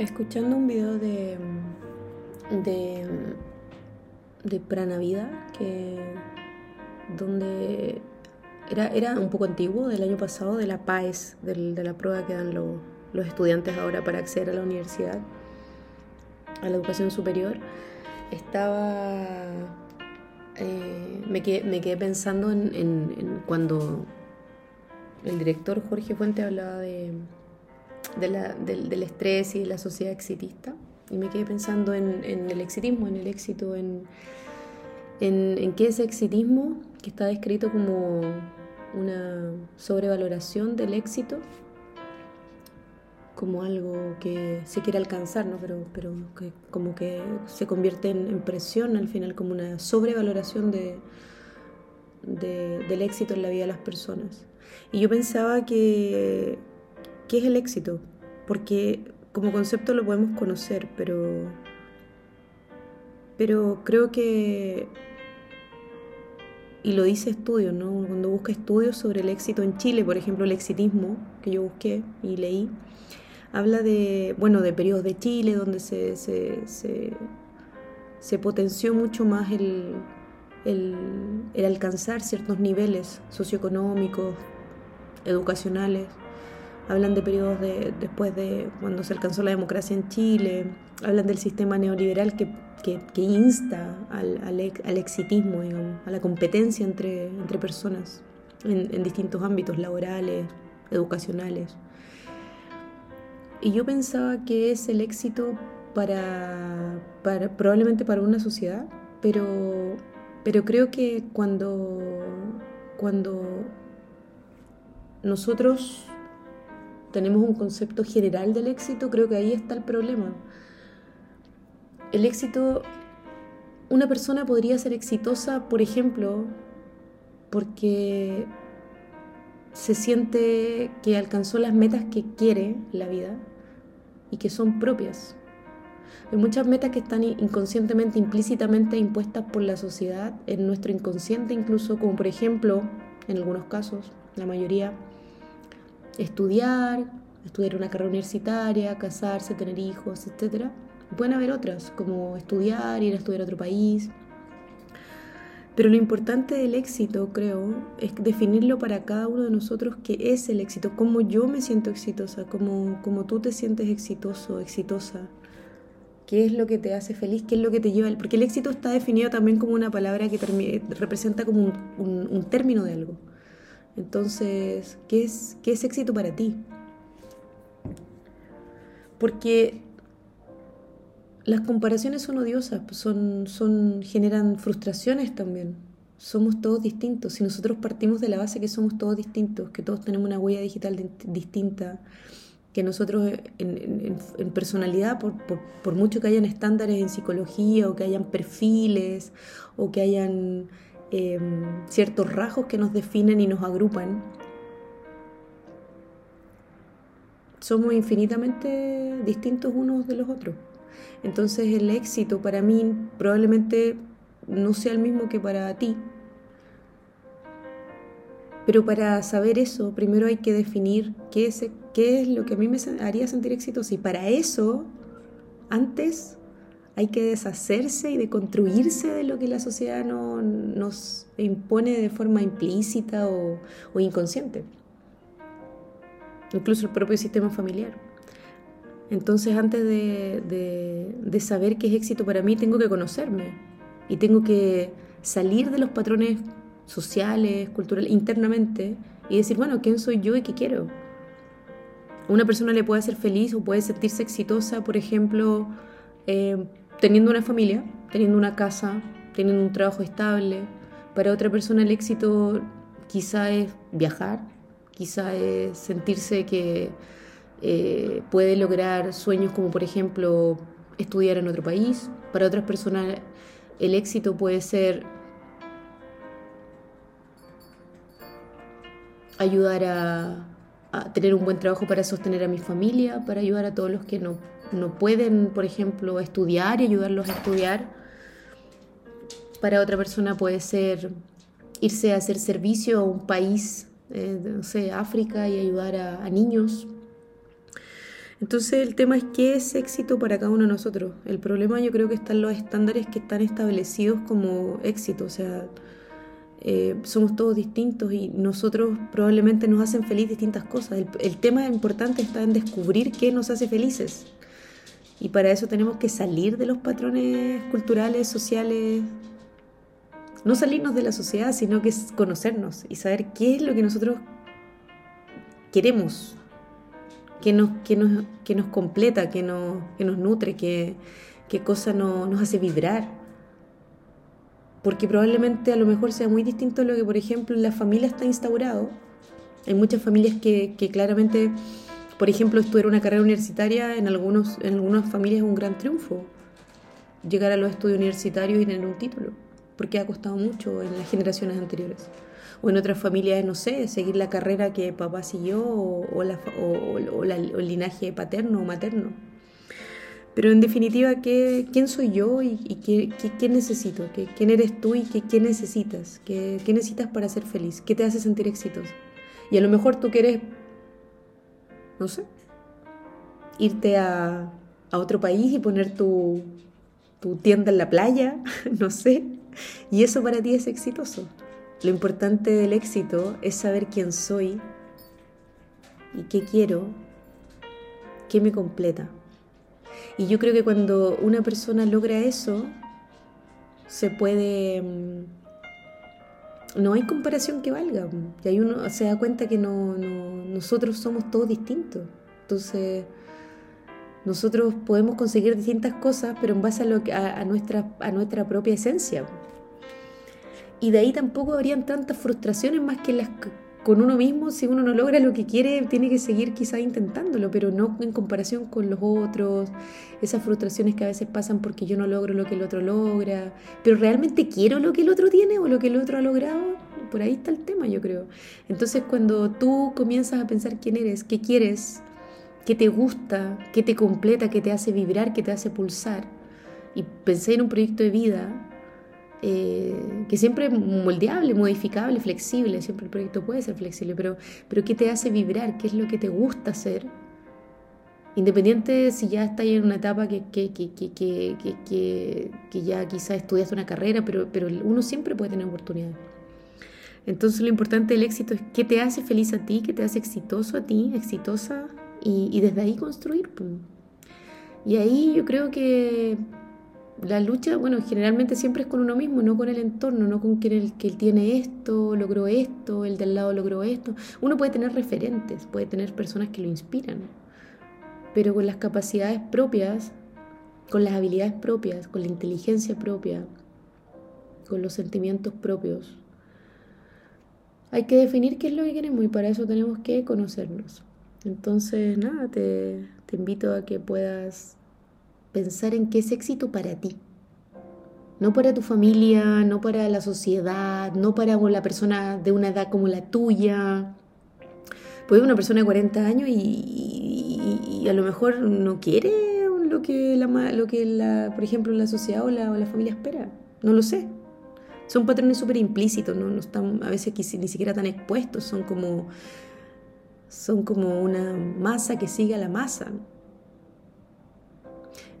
escuchando un video de, de, de Pranavida, que, donde era, era un poco antiguo, del año pasado, de la PAES, de la prueba que dan los estudiantes ahora para acceder a la universidad, a la educación superior. Estaba. Eh, me, quedé, me, quedé, pensando en, en, en cuando el director Jorge Fuente hablaba de de la, del, del, estrés y de la sociedad exitista. Y me quedé pensando en, el exitismo, en el éxito, en, en, qué es exitismo, que está descrito como una sobrevaloración del éxito, como algo que se quiere alcanzar, ¿no? pero, pero que como que se convierte en, presión al final, como una sobrevaloración de, del éxito en la vida de las personas. Y yo pensaba que ¿Qué es el éxito? Porque como concepto lo podemos conocer, pero, pero creo que, y lo dice estudios, ¿no? cuando busca estudios sobre el éxito en Chile, por ejemplo, el exitismo, que yo busqué y leí, habla de, bueno, de periodos de Chile donde se, se, se, potenció mucho más el, el alcanzar ciertos niveles socioeconómicos, educacionales hablan de periodos de, después de cuando se alcanzó la democracia en Chile, hablan del sistema neoliberal que, que, insta al, al, al, exitismo, digamos, a la competencia entre, entre personas en, en, distintos ámbitos laborales, educacionales. Y yo pensaba que es el éxito para, para probablemente para una sociedad, pero, pero creo que cuando, cuando nosotros tenemos un concepto general del éxito, creo que ahí está el problema. El éxito, una persona podría ser exitosa, por ejemplo, porque se siente que alcanzó las metas que quiere la vida y que son propias. Hay muchas metas que están inconscientemente, implícitamente impuestas por la sociedad, en nuestro inconsciente incluso, como por ejemplo, en algunos casos, la mayoría, estudiar, estudiar una carrera universitaria, casarse, tener hijos, etc. Pueden haber otras, como estudiar, ir a estudiar a otro país. Pero lo importante del éxito, creo, es definirlo para cada uno de nosotros qué es el éxito, cómo yo me siento exitosa, cómo, cómo tú te sientes exitoso, exitosa, qué es lo que te hace feliz, qué es lo que te lleva. Porque el éxito está definido también como una palabra que representa como un, término de algo. Entonces, ¿qué es, qué es éxito para ti? Porque las comparaciones son odiosas, son, son, generan frustraciones también. Somos todos distintos. Si nosotros partimos de la base que somos todos distintos, que todos tenemos una huella digital distinta, que nosotros en personalidad, por, por, por, mucho que hayan estándares en psicología o que hayan perfiles o que hayan eh, ciertos rasgos que nos definen y nos agrupan, somos infinitamente distintos unos de los otros. Entonces el éxito para mí probablemente no sea el mismo que para ti. Pero para saber eso, primero hay que definir qué es, qué es lo que a mí me haría sentir exitoso. Y para eso, antes hay que deshacerse y de construirse de lo que la sociedad no, nos impone de forma implícita o, inconsciente. Incluso el propio sistema familiar. Entonces, antes de, de, de, saber qué es éxito para mí, tengo que conocerme y tengo que salir de los patrones sociales, culturales, internamente y decir, bueno, ¿quién soy yo y qué quiero? Una persona le puede hacer feliz o puede sentirse exitosa, por ejemplo, eh, teniendo una familia, teniendo una casa, teniendo un trabajo estable. Para otra persona el éxito quizá es viajar, quizá es sentirse que eh, puede lograr sueños como por ejemplo estudiar en otro país. Para otras personas el éxito puede ser ayudar a, a tener un buen trabajo para sostener a mi familia, para ayudar a todos los que no no pueden, por ejemplo, estudiar y ayudarlos a estudiar. Para otra persona puede ser irse a hacer servicio a un país, eh, no sé, África y ayudar a, niños. Entonces el tema es qué es éxito para cada uno de nosotros. El problema yo creo que están los estándares que están establecidos como éxito. O sea, eh, somos todos distintos y nosotros probablemente nos hacen feliz distintas cosas. El tema importante está en descubrir qué nos hace felices. Y para eso tenemos que salir de los patrones culturales, sociales. No salirnos de la sociedad, sino que es conocernos y saber qué es lo que nosotros queremos, qué nos, nos, nos completa, qué nos, nos nutre, qué, qué cosa nos hace vibrar. Porque probablemente a lo mejor sea muy distinto a lo que, por ejemplo, la familia está instaurado. Hay muchas familias que, que claramente por ejemplo, estudiar una carrera universitaria en, algunos, en algunas familias es un gran triunfo. Llegar a los estudios universitarios y tener un título, porque ha costado mucho en las generaciones anteriores. O en otras familias, no sé, seguir la carrera que papá siguió o, la, o, el linaje paterno o materno. Pero en definitiva, ¿qué, ¿quién soy yo y, qué, qué, necesito? ¿Qué, ¿Quién eres tú y qué, qué necesitas? ¿Qué, ¿Qué necesitas para ser feliz? ¿Qué te hace sentir exitoso? Y a lo mejor tú quieres no sé, irte a, otro país y poner tu, tu tienda en la playa, no sé, y eso para ti es exitoso. Lo importante del éxito es saber quién soy y qué quiero, qué me completa. Y yo creo que cuando una persona logra eso, se puede mm, no hay comparación que valga. Y ahí uno se da cuenta que no, nosotros somos todos distintos. Entonces, nosotros podemos conseguir distintas cosas, pero en base a, lo que, a, nuestra, a nuestra propia esencia. Y de ahí tampoco habrían tantas frustraciones más que las con uno mismo, si uno no logra lo que quiere, tiene que seguir quizás intentándolo, pero no en comparación con los otros, esas frustraciones que a veces pasan porque yo no logro lo que el otro logra, pero realmente quiero lo que el otro tiene o lo que el otro ha logrado, por ahí está el tema, yo creo. Entonces cuando tú comienzas a pensar quién eres, qué quieres, qué te gusta, qué te completa, qué te hace vibrar, qué te hace pulsar, y pensé en un proyecto de vida, eh, que siempre es moldeable, modificable, flexible, siempre el proyecto puede ser flexible, pero, pero ¿qué te hace vibrar? ¿Qué es lo que te gusta hacer? Independiente si ya estás en una etapa que, que, que, que ya quizás estudiaste una carrera, pero, pero uno siempre puede tener oportunidades. Entonces lo importante del éxito es qué te hace feliz a ti, qué te hace exitoso a ti, exitosa, y, y desde ahí construir. Y ahí yo creo que la lucha, bueno, generalmente siempre es con uno mismo, no con el entorno, no con quien el que tiene esto, logró esto, el del lado logró esto. Uno puede tener referentes, puede tener personas que lo inspiran, pero con las capacidades propias, con las habilidades propias, con la inteligencia propia, con los sentimientos propios. Hay que definir qué es lo que queremos y para eso tenemos que conocernos. Entonces, nada, te, te invito a que puedas pensar en qué es éxito para ti. No para tu familia, no para la sociedad, no para la persona de una edad como la tuya. Puede una persona de 40 años y, a lo mejor no quiere lo que, la, lo que la, por ejemplo, la sociedad o la, familia espera. No lo sé. Son patrones súper implícitos, ¿no? están a veces ni siquiera tan expuestos, son como, son como una masa que sigue a la masa.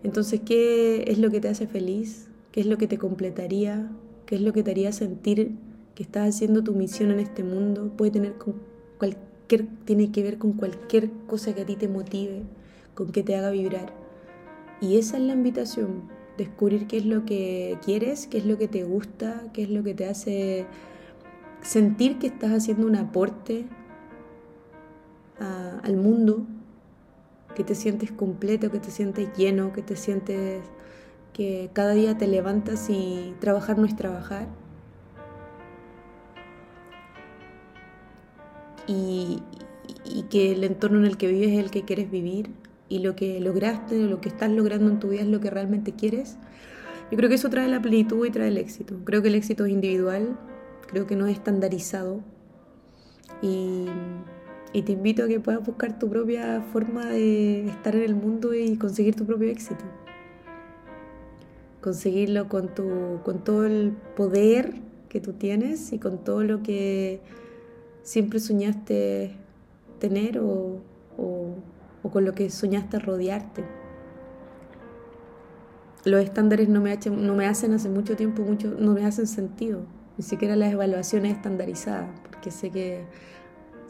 Entonces, ¿qué es lo que te hace feliz? ¿Qué es lo que te completaría? ¿Qué es lo que te haría sentir que estás haciendo tu misión en este mundo? Puede tener con cualquier, tiene que ver con cualquier cosa que a ti te motive, con que te haga vibrar. Y esa es la invitación, descubrir qué es lo que quieres, qué es lo que te gusta, qué es lo que te hace sentir que estás haciendo un aporte al mundo que te sientes completo, que te sientes lleno, que te sientes que cada día te levantas y trabajar no es trabajar. Y, que el entorno en el que vives es el que quieres vivir y lo que lograste, lo que estás logrando en tu vida es lo que realmente quieres. Yo creo que eso trae la plenitud y trae el éxito. Creo que el éxito es individual, creo que no es estandarizado y y te invito a que puedas buscar tu propia forma de estar en el mundo y conseguir tu propio éxito. Conseguirlo con, tu, con todo el poder que tú tienes y con todo lo que siempre soñaste tener o, o con lo que soñaste rodearte. Los estándares no me, no me hacen hace mucho tiempo, mucho, no me hacen sentido, ni siquiera las evaluaciones estandarizadas, porque sé que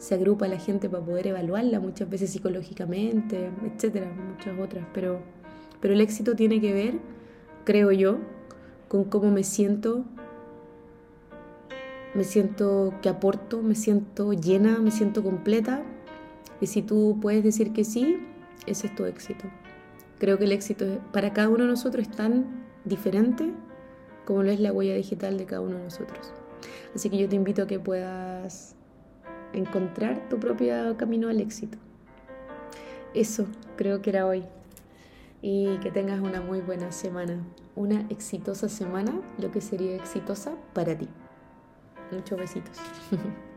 se agrupa la gente para poder evaluarla muchas veces psicológicamente, etcétera, muchas otras, pero, pero el éxito tiene que ver, creo yo, con cómo me siento me siento que aporto, me siento llena, me siento completa. Y si tú puedes decir que sí, ese es tu éxito. Creo que el éxito para cada uno de nosotros es tan diferente como lo es la huella digital de cada uno de nosotros. Así que yo te invito a que puedas encontrar tu propio camino al éxito. Eso creo que era hoy. Y que tengas una muy buena semana. Una exitosa semana, lo que sería exitosa para ti. Muchos besitos.